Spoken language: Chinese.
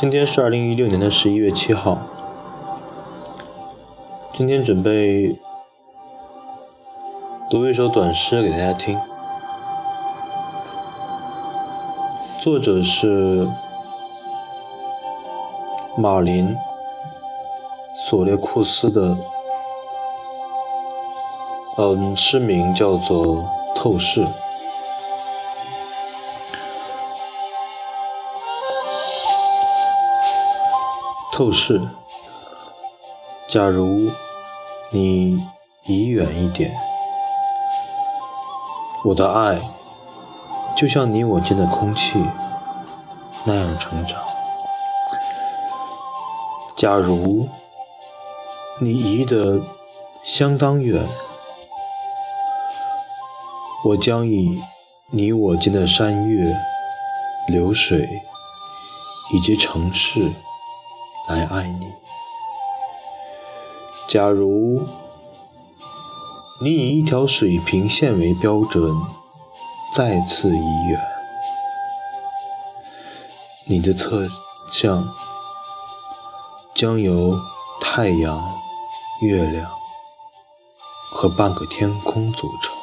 今天是二零一六年的十一月七号。今天准备读一首短诗给大家听，作者是马林·索列库斯的，嗯，诗名叫做《透视》。透视。假如你移远一点，我的爱就像你我间的空气那样成长。假如你移得相当远，我将以你我间的山岳、流水以及城市。来爱你。假如你以一条水平线为标准，再次移远，你的侧向将由太阳、月亮和半个天空组成。